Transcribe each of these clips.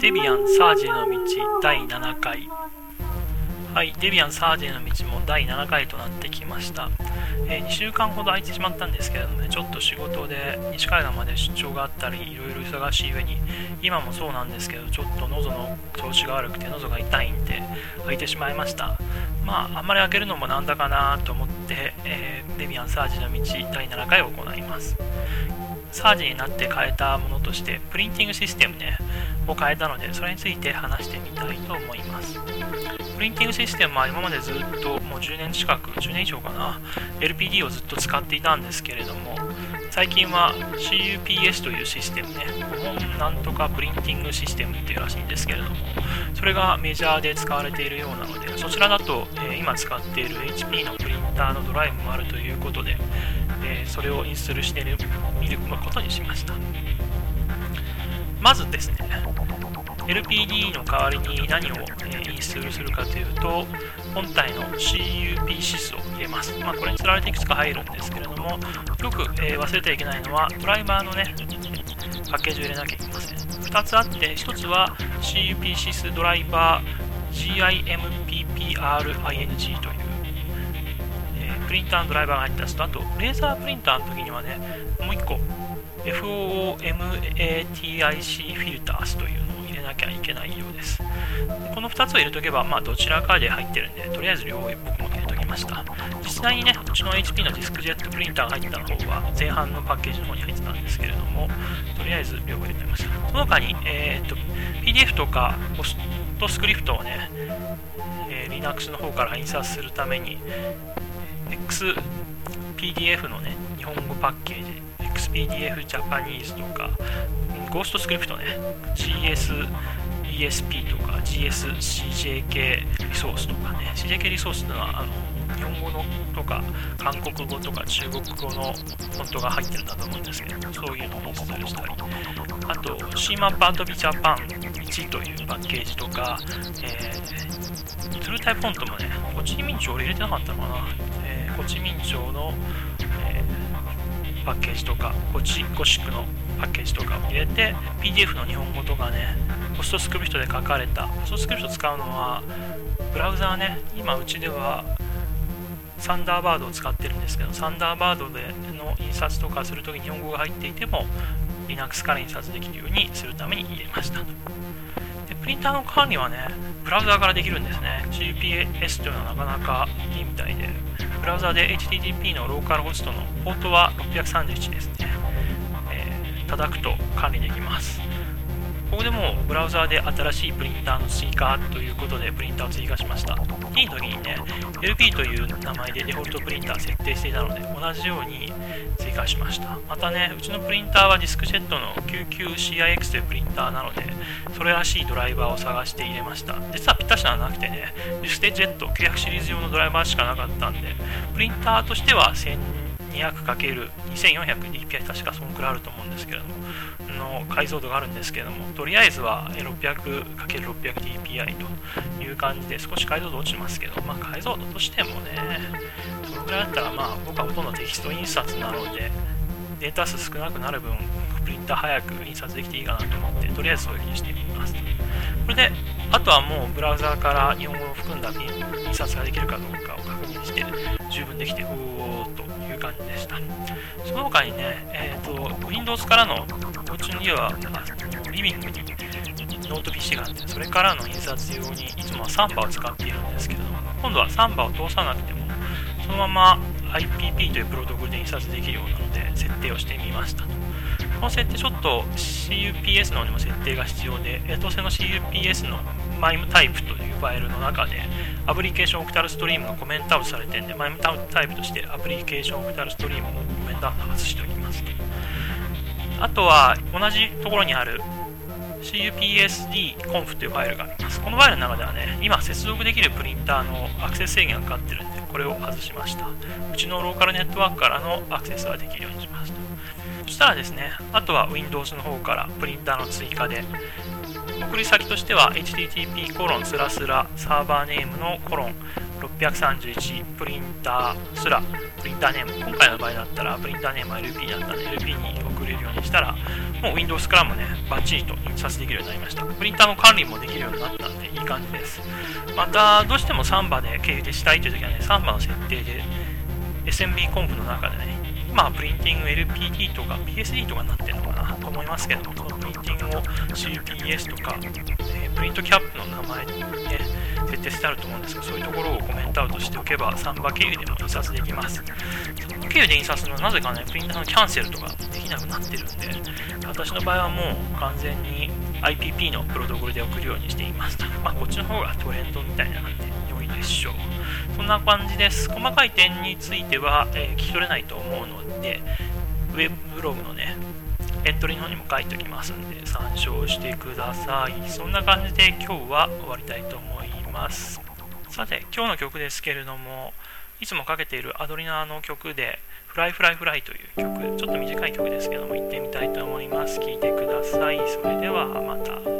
デビアン・サージの道第7回。はい、デビアン・サージェの道も第7回となってきました、えー、2週間ほど空いてしまったんですけれどもねちょっと仕事で西海岸まで出張があったりいろいろ忙しい上に今もそうなんですけどちょっと喉の調子が悪くて喉が痛いんで空いてしまいました。まああんまり開けるのもなんだかなと思って、えー、デビアン・サージの道第7回を行います。サージになって変えたものとしてプリンティングシステムねを変えたのでそれについて話してみたいと思います。プリンティングシステムは今までずっともう10年近く10年以上かな LPD をずっと使っていたんですけれども最近は CUPS というシステムね本なんとかプリンティングシステムっていうらしいんですけれどもそれがメジャーで使われているようなのでそちらだと、え、今使っている HP のプリンターのドライブもあるということで、えー、それをインストールしてみることにしました。まずですね LPD の代わりに何を、えインストールするかというと本体の CUP シスを入れます、まあ、これにつられていくつか入るんですけれどもよく、え、忘れてはいけないのはドライバーのねパッケージを入れなきゃいけません。2つあって1つは CUP シスドライバー GIMPPRING という。プリンターのドライバーが入ったやつと、あと、レーザープリンターの時にはね、もう1個、FOOMATIC フィルタースというのを入れなきゃいけないようです。この2つを入れとけば、まあ、どちらかで入ってるんで、とりあえず両方僕も入れときました。実際にね、うちの HP のディスクジェットプリンターが入った方は、前半のパッケージの方に入ってたんですけれども、とりあえず両方入れてみました。その他に、えー、っと、PDF とかポストスクリプトをね、えー、Linux の方から印刷するために、XPDF のね、日本語パッケージ、XPDF ジャパニーズとか、ゴーストスクリプトね、GSESP とか GSCJK リソースとかね、CJK リソースってのはあの日本語のとか韓国語とか中国語のフォントが入ってるんだと思うんですけど、そういうのをインストールしたり、あと C マップアドビジャパン1というパッケージとか、えー、トゥルータイプフォントもね、こっちに民調俺入れてなかったのかな、えー、こっち民調の、えー、パッケージとか、こっちゴシックのパッケージとかを入れて、PDF の日本語とかね、ポストスクリプトで書かれた、ポストスクリプト使うのは、ブラウザーね、今うちではサンダーバードを使ってるんですけど、サンダーバードでの印刷とかするときに日本語が入っていても、Linux から印刷できるようにするために入れましたと。でプリンターの管理はね、ブラウザーからできるんですね。GPS というのはなかなかいいみたいで、ブラウザで HTTP のローカルホストのポートは631ですね。えー、叩くと管理できます。ここでもブラウザーで新しいプリンターの追加ということでプリンターを追加しました。T の時にね、LP という名前でデフォルトプリンター設定していたので同じように追加しました。またね、うちのプリンターは DeskJet の 99CIX というプリンターなので、それらしいドライバーを探して入れました。実はぴったしななくてね、 DeskJet 900シリーズ用のドライバーしかなかったんで、プリンターとしては 200×2400DPI 確かそのくらいあると思うんですけれども、の解像度があるんですけれども、とりあえずは 600×600dpi という感じで少し解像度落ちますけど、まあ、解像度としてもね、そのぐらいだったらまあ僕はほとんどテキスト印刷なので、データ数少なくなる分、プリンター早く印刷できていいかなと思って、とりあえずそういうふうにしてみます。これで、あとはもうブラウザーから日本語を含んだ印刷ができるかどうかを確認して、十分できて、おーという感じでした。その他にね、えーと、Windows からの、うちにはリビングにノート PC があって、それからの印刷用にいつもは Samba を使っているんですけど、今度はサンバを通さなくても、そのまま IPP というプロトコルで印刷できるようなので、設定をしてみましたと。この設定ちょっと CUPS の方にも設定が必要で、当然の CUPS のマイムタイプというファイルの中で、アプリケーションオクタルストリームがコメントアウトされてるんで、マイムタイプとしてアプリケーションオクタルストリームをコメントアウト外しておきます。あとは、同じところにある CUPSD-conf というファイルがあります。このファイルの中ではね、今接続できるプリンターのアクセス制限がかかってるんで、これを外しました。うちのローカルネットワークからのアクセスができるようにしました。そしたらですね、あとは Windows の方からプリンターの追加で、送り先としては http コロンスラスラサーバーネームのコロン631プリンタースラプリンターネーム。今回の場合だったらプリンターネームは LP だったので LP に送れるようにしたらもう Windows からもねバッチリと印刷できるようになりました。プリンターの管理もできるようになったんでいい感じです。またどうしてもサンバで経由でしたいという時はねサンバの設定で SMB コンプの中でね今プリンティング LPD とか PSD とかになってるのかなと思いますけどもそのプリンティングを CPS とか、えー、プリントキャップの名前にね設定してあると思うんですがそういうところをコメントアウトしておけばサンバ経由でも印刷できます経由で印刷するのはなぜかねプリンターのキャンセルとかできなくなってるんで私の場合はもう完全に IPP のプロトコルで送るようにしています まあこっちの方がトレンドみたいな感じで良いでしょうそんな感じです。細かい点については、えー、聞き取れないと思うので、ウェブブログのね、エントリーの方にも書いておきますんで、参照してください。そんな感じで今日は終わりたいと思います。さて、今日の曲ですけれども、いつもかけているアドリナの曲で、フライフライフライという曲、ちょっと短い曲ですけども、行ってみたいと思います。聴いてください。それではまた。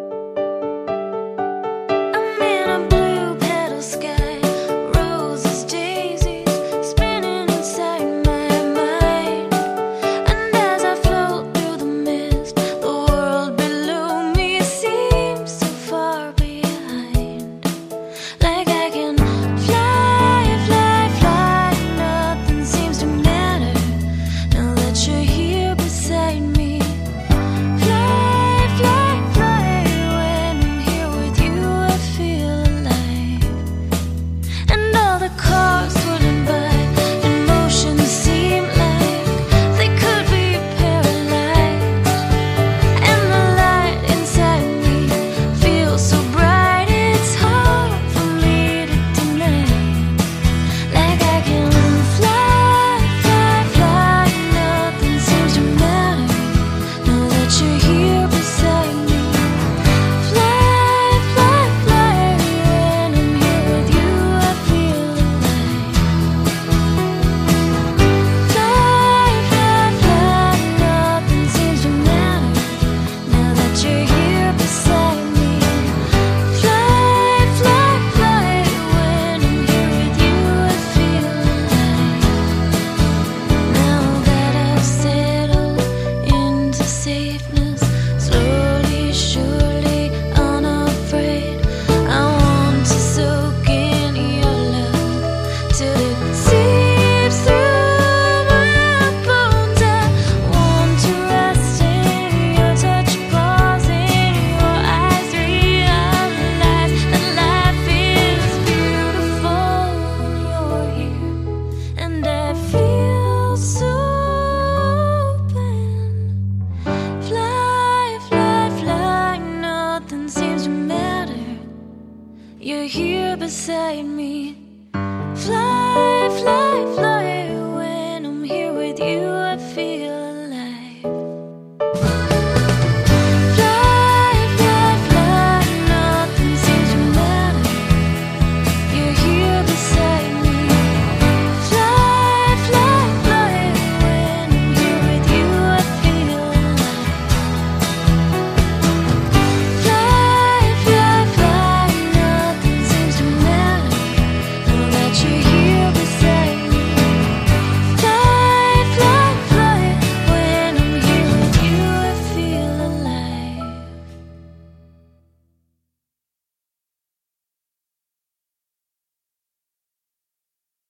You're here beside me. Fly, fly,